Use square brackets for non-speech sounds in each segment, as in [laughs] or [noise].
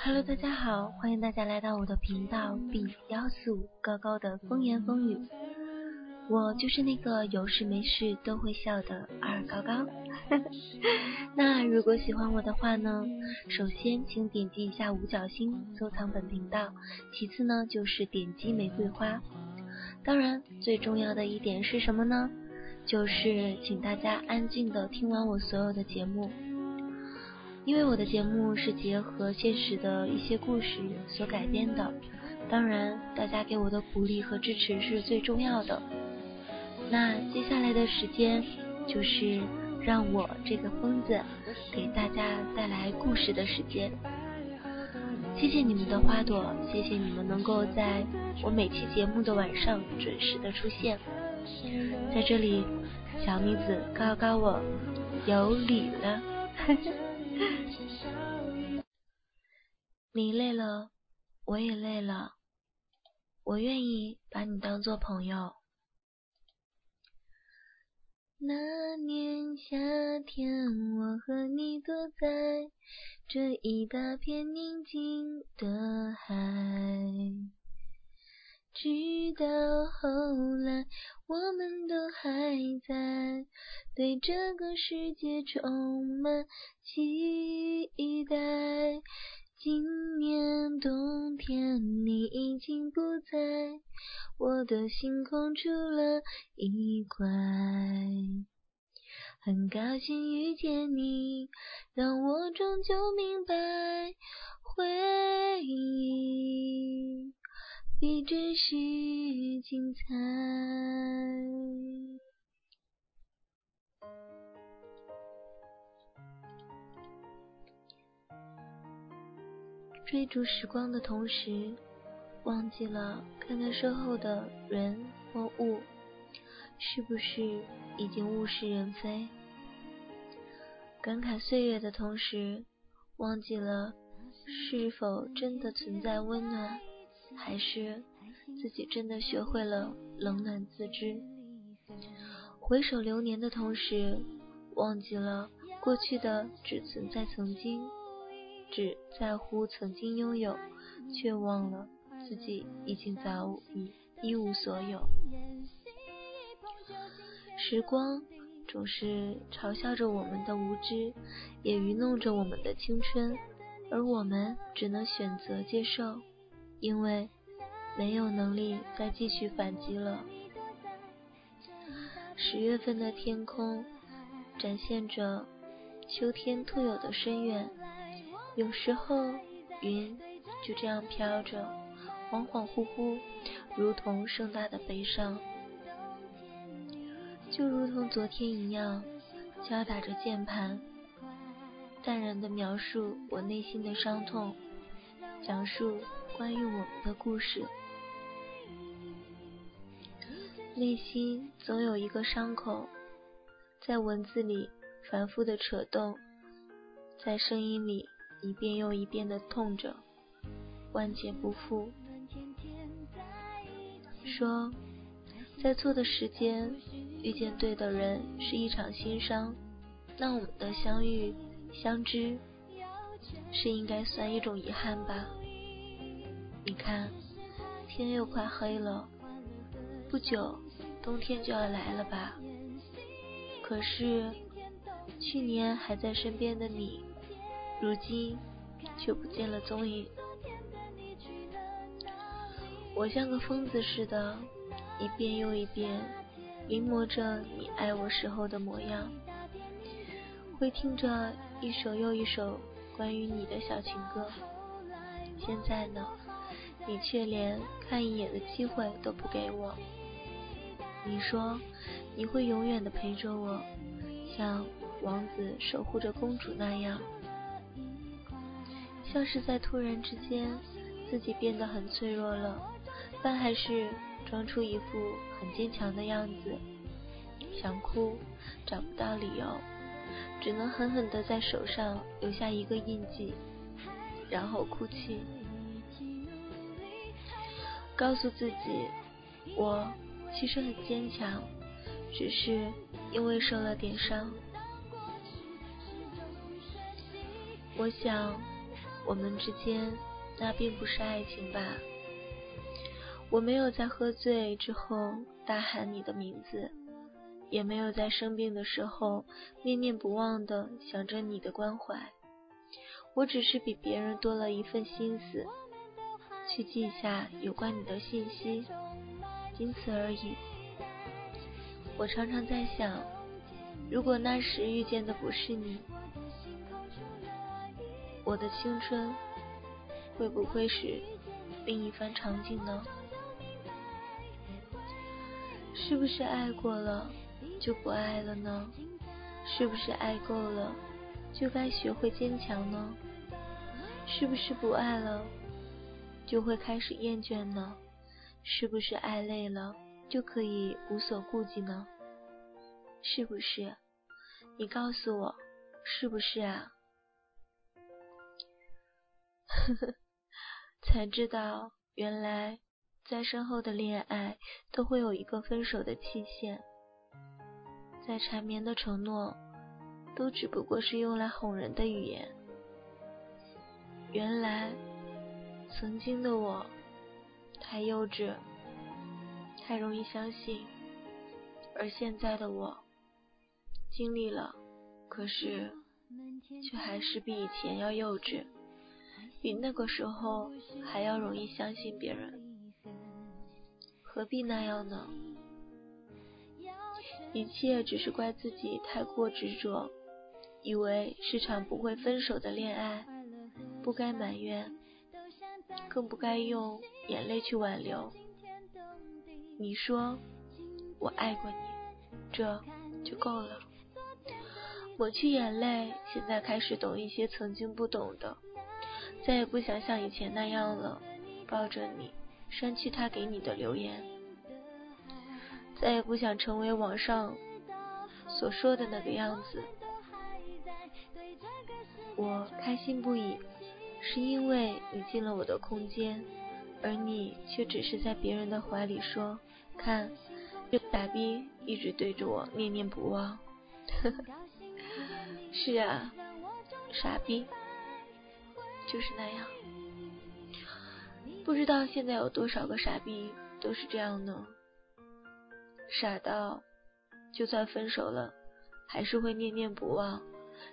Hello，大家好，欢迎大家来到我的频道 B 幺四五高高的风言风语。我就是那个有事没事都会笑的二高高。[laughs] 那如果喜欢我的话呢，首先请点击一下五角星收藏本频道，其次呢就是点击玫瑰花。当然，最重要的一点是什么呢？就是请大家安静的听完我所有的节目。因为我的节目是结合现实的一些故事所改编的，当然，大家给我的鼓励和支持是最重要的。那接下来的时间，就是让我这个疯子给大家带来故事的时间。谢谢你们的花朵，谢谢你们能够在我每期节目的晚上准时的出现。在这里，小妮子告告我有礼了。[laughs] [laughs] 你累了，我也累了，我愿意把你当做朋友。那年夏天，我和你躲在这一大片宁静的海，直到后来，我们都还在。对这个世界充满期待。今年冬天，你已经不在我的星空，出了一块。很高兴遇见你，让我终究明白，回忆比真实精彩。追逐时光的同时，忘记了看看身后的人或物，是不是已经物是人非？感慨岁月的同时，忘记了是否真的存在温暖，还是自己真的学会了冷暖自知？回首流年的同时，忘记了过去的只存在曾经。只在乎曾经拥有，却忘了自己已经早已一无所有。时光总是嘲笑着我们的无知，也愚弄着我们的青春，而我们只能选择接受，因为没有能力再继续反击了。十月份的天空展现着秋天特有的深远。有时候，云就这样飘着，恍恍惚惚，如同盛大的悲伤，就如同昨天一样，敲打着键盘，淡然的描述我内心的伤痛，讲述关于我们的故事。内心总有一个伤口，在文字里反复的扯动，在声音里。一遍又一遍的痛着，万劫不复。说，在错的时间遇见对的人是一场心伤，那我们的相遇相知是应该算一种遗憾吧？你看，天又快黑了，不久冬天就要来了吧？可是去年还在身边的你。如今却不见了踪影，我像个疯子似的，一遍又一遍临摹着你爱我时候的模样，会听着一首又一首关于你的小情歌。现在呢，你却连看一眼的机会都不给我。你说你会永远的陪着我，像王子守护着公主那样。像是在突然之间，自己变得很脆弱了，但还是装出一副很坚强的样子。想哭，找不到理由，只能狠狠地在手上留下一个印记，然后哭泣，告诉自己，我其实很坚强，只是因为受了点伤。我想。我们之间那并不是爱情吧？我没有在喝醉之后大喊你的名字，也没有在生病的时候念念不忘的想着你的关怀。我只是比别人多了一份心思，去记下有关你的信息，仅此而已。我常常在想，如果那时遇见的不是你，我的青春会不会是另一番场景呢？是不是爱过了就不爱了呢？是不是爱够了就该学会坚强呢？是不是不爱了就会开始厌倦呢？是不是爱累了就可以无所顾忌呢？是不是？你告诉我，是不是啊？呵呵，才知道原来再深厚的恋爱都会有一个分手的期限，再缠绵的承诺都只不过是用来哄人的语言。原来曾经的我太幼稚，太容易相信，而现在的我经历了，可是却还是比以前要幼稚。比那个时候还要容易相信别人，何必那样呢？一切只是怪自己太过执着，以为是场不会分手的恋爱，不该埋怨，更不该用眼泪去挽留。你说我爱过你，这就够了。抹去眼泪，现在开始懂一些曾经不懂的。再也不想像以前那样了，抱着你，删去他给你的留言。再也不想成为网上所说的那个样子。我开心不已，是因为你进了我的空间，而你却只是在别人的怀里说：“看，这傻逼一直对着我念念不忘。[laughs] ”是啊，傻逼。就是那样，不知道现在有多少个傻逼都是这样呢？傻到就算分手了，还是会念念不忘；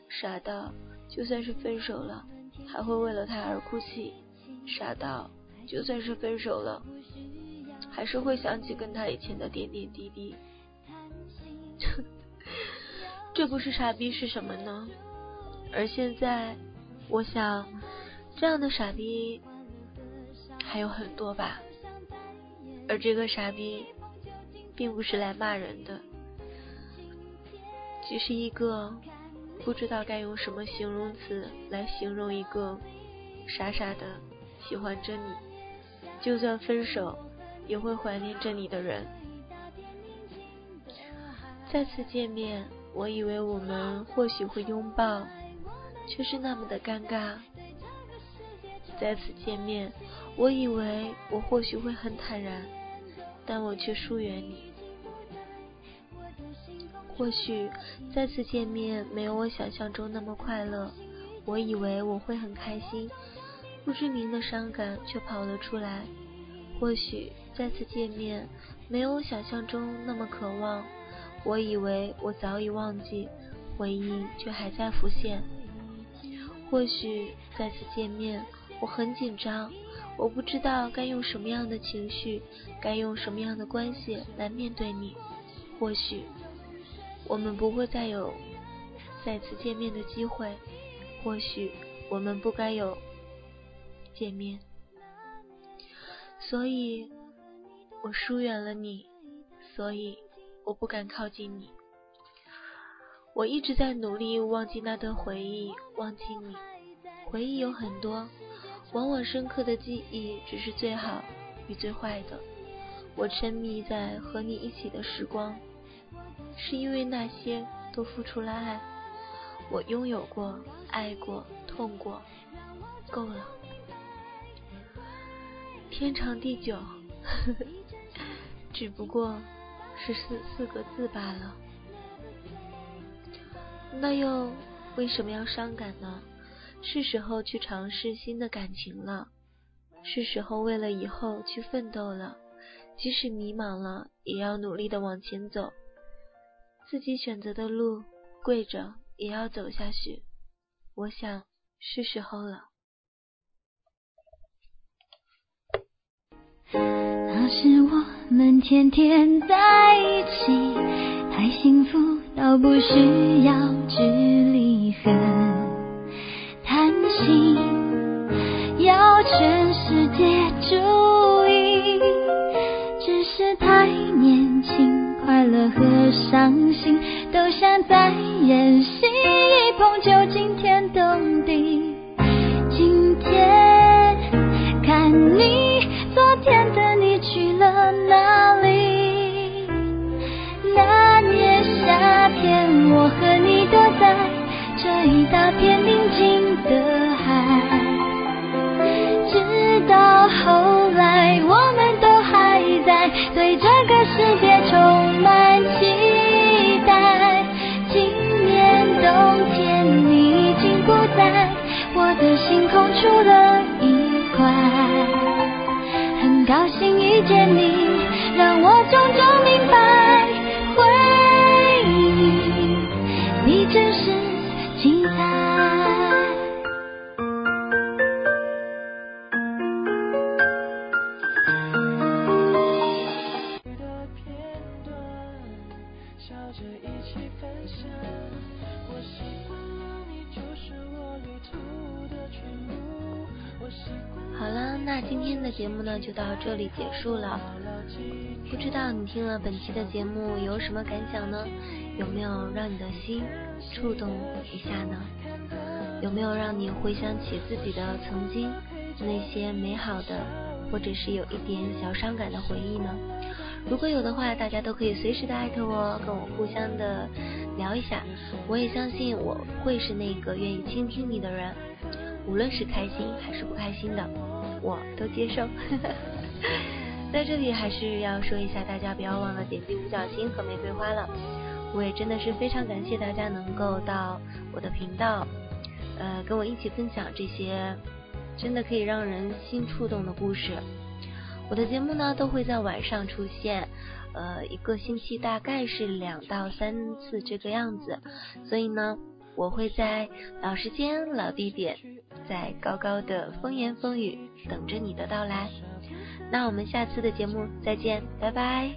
傻到就算是分手了，还会为了他而哭泣；傻到就算是分手了，还是会想起跟他以前的点点滴滴。[laughs] 这不是傻逼是什么呢？而现在，我想。这样的傻逼还有很多吧，而这个傻逼并不是来骂人的，只是一个不知道该用什么形容词来形容一个傻傻的喜欢着你，就算分手也会怀念着你的人。再次见面，我以为我们或许会拥抱，却是那么的尴尬。再次见面，我以为我或许会很坦然，但我却疏远你。或许再次见面没有我想象中那么快乐，我以为我会很开心，不知名的伤感却跑了出来。或许再次见面没有我想象中那么渴望，我以为我早已忘记，回忆却还在浮现。或许再次见面。我很紧张，我不知道该用什么样的情绪，该用什么样的关系来面对你。或许我们不会再有再次见面的机会，或许我们不该有见面，所以我疏远了你，所以我不敢靠近你。我一直在努力忘记那段回忆，忘记你。回忆有很多。往往深刻的记忆只是最好与最坏的。我沉迷在和你一起的时光，是因为那些都付出了爱。我拥有过，爱过，痛过，够了。天长地久，[laughs] 只不过是四四个字罢了。那又为什么要伤感呢？是时候去尝试新的感情了，是时候为了以后去奋斗了。即使迷茫了，也要努力的往前走。自己选择的路，跪着也要走下去。我想是时候了。那时我们天天在一起，太幸福到不需要距离和心，要全世界注意，只是太年轻，快乐和伤心都像在演戏，一碰就惊天动地。今天看你，昨天的你去了哪里？那年夏天，我和你躲在这一大片宁静的笑着一起分享。我喜欢你，就是我旅途的全部。好了，那今天的节目呢就到这里结束了。不知道你听了本期的节目有什么感想呢？有没有让你的心触动一下呢？有没有让你回想起自己的曾经那些美好的，或者是有一点小伤感的回忆呢？如果有的话，大家都可以随时的艾特我，跟我互相的聊一下。我也相信我会是那个愿意倾听你的人，无论是开心还是不开心的，我都接受。[laughs] 在这里还是要说一下，大家不要忘了点击五角星和玫瑰花了。我也真的是非常感谢大家能够到我的频道，呃，跟我一起分享这些真的可以让人心触动的故事。我的节目呢都会在晚上出现，呃，一个星期大概是两到三次这个样子，所以呢，我会在老时间、老地点，在高高的风言风语等着你的到来。那我们下次的节目再见，拜拜。